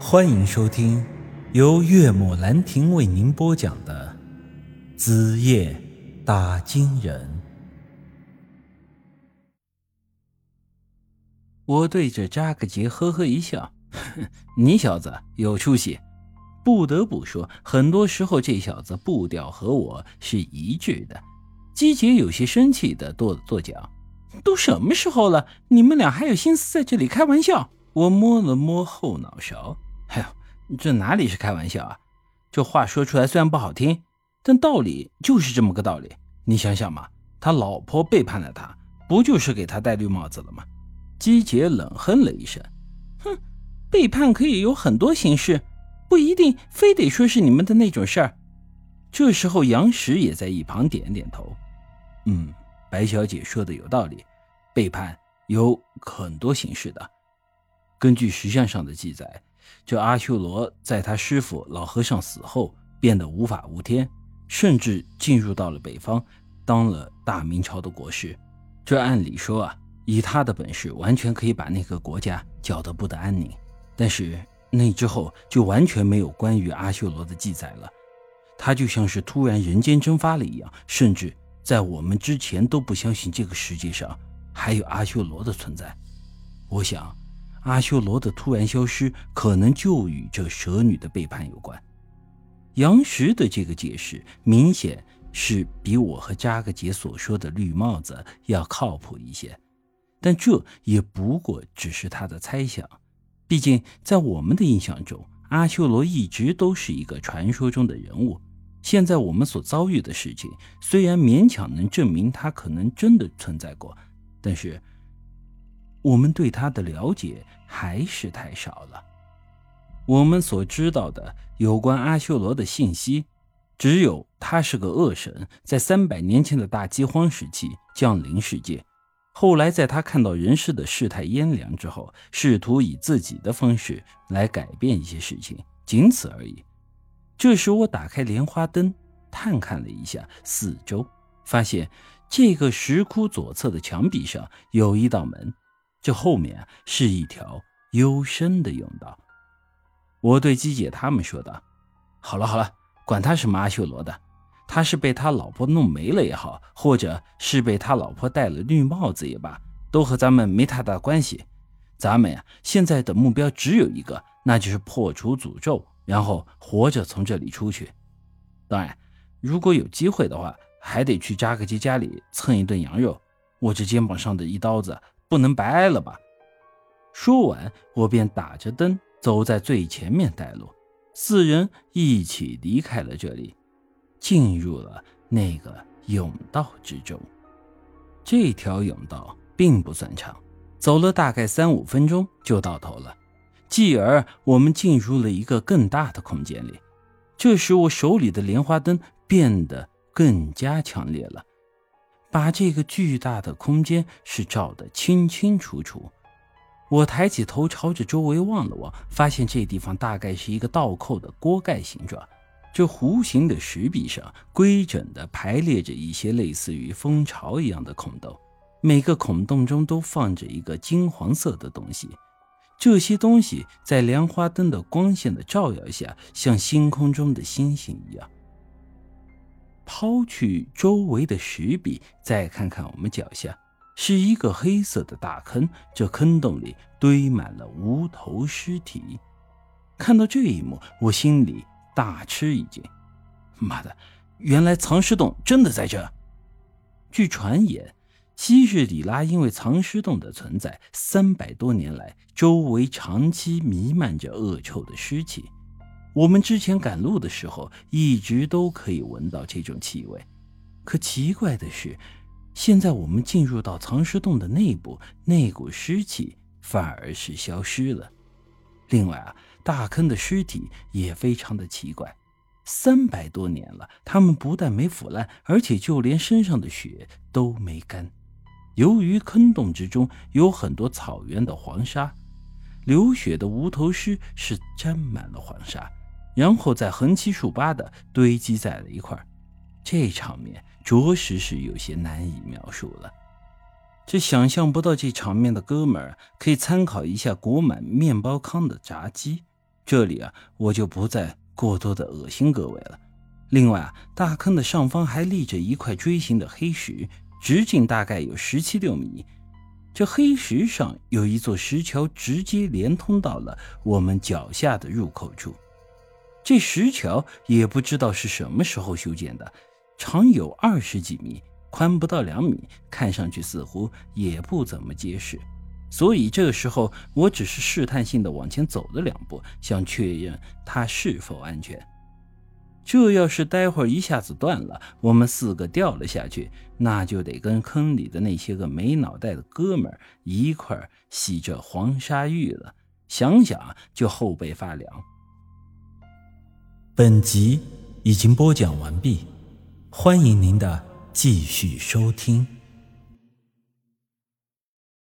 欢迎收听由岳母兰亭为您播讲的《子夜打金人》。我对着扎克杰呵呵一笑：“ 你小子有出息。”不得不说，很多时候这小子步调和我是一致的。基杰有些生气的跺了跺脚：“都什么时候了，你们俩还有心思在这里开玩笑？”我摸了摸后脑勺：“哎呦，这哪里是开玩笑啊？这话说出来虽然不好听，但道理就是这么个道理。你想想嘛，他老婆背叛了他，不就是给他戴绿帽子了吗？”姬杰冷哼了一声：“哼，背叛可以有很多形式。”不一定非得说是你们的那种事儿。这时候，杨石也在一旁点点头。嗯，白小姐说的有道理，背叛有很多形式的。根据石像上的记载，这阿修罗在他师傅老和尚死后变得无法无天，甚至进入到了北方，当了大明朝的国师。这按理说啊，以他的本事，完全可以把那个国家搅得不得安宁。但是。那之后就完全没有关于阿修罗的记载了，他就像是突然人间蒸发了一样，甚至在我们之前都不相信这个世界上还有阿修罗的存在。我想，阿修罗的突然消失，可能就与这蛇女的背叛有关。杨石的这个解释明显是比我和扎克杰所说的绿帽子要靠谱一些，但这也不过只是他的猜想。毕竟，在我们的印象中，阿修罗一直都是一个传说中的人物。现在我们所遭遇的事情，虽然勉强能证明他可能真的存在过，但是我们对他的了解还是太少了。我们所知道的有关阿修罗的信息，只有他是个恶神，在三百年前的大饥荒时期降临世界。后来，在他看到人世的世态炎凉之后，试图以自己的方式来改变一些事情，仅此而已。这时，我打开莲花灯，探看了一下四周，发现这个石窟左侧的墙壁上有一道门，这后面是一条幽深的甬道。我对姬姐他们说道：“好了好了，管他什么阿修罗的。”他是被他老婆弄没了也好，或者是被他老婆戴了绿帽子也罢，都和咱们没太大关系。咱们呀，现在的目标只有一个，那就是破除诅咒，然后活着从这里出去。当然，如果有机会的话，还得去扎克基家里蹭一顿羊肉。我这肩膀上的一刀子不能白挨了吧？说完，我便打着灯走在最前面带路，四人一起离开了这里。进入了那个甬道之中，这条甬道并不算长，走了大概三五分钟就到头了。继而，我们进入了一个更大的空间里。这时，我手里的莲花灯变得更加强烈了，把这个巨大的空间是照得清清楚楚。我抬起头，朝着周围望了望，发现这地方大概是一个倒扣的锅盖形状。这弧形的石壁上规整地排列着一些类似于蜂巢一样的孔洞，每个孔洞中都放着一个金黄色的东西。这些东西在莲花灯的光线的照耀下，像星空中的星星一样。抛去周围的石壁，再看看我们脚下，是一个黑色的大坑。这坑洞里堆满了无头尸体。看到这一幕，我心里。大吃一惊！妈的，原来藏尸洞真的在这。据传言，昔日里拉因为藏尸洞的存在，三百多年来周围长期弥漫着恶臭的尸气。我们之前赶路的时候，一直都可以闻到这种气味。可奇怪的是，现在我们进入到藏尸洞的内部，那股尸气反而是消失了。另外啊。大坑的尸体也非常的奇怪，三百多年了，他们不但没腐烂，而且就连身上的血都没干。由于坑洞之中有很多草原的黄沙，流血的无头尸是沾满了黄沙，然后再横七竖八的堆积在了一块这场面着实是有些难以描述了。这想象不到这场面的哥们儿，可以参考一下国满面包糠的炸鸡。这里啊，我就不再过多的恶心各位了。另外啊，大坑的上方还立着一块锥形的黑石，直径大概有十七六米。这黑石上有一座石桥，直接连通到了我们脚下的入口处。这石桥也不知道是什么时候修建的，长有二十几米，宽不到两米，看上去似乎也不怎么结实。所以这个时候，我只是试探性的往前走了两步，想确认它是否安全。这要是待会儿一下子断了，我们四个掉了下去，那就得跟坑里的那些个没脑袋的哥们一块洗这黄沙浴了。想想就后背发凉。本集已经播讲完毕，欢迎您的继续收听。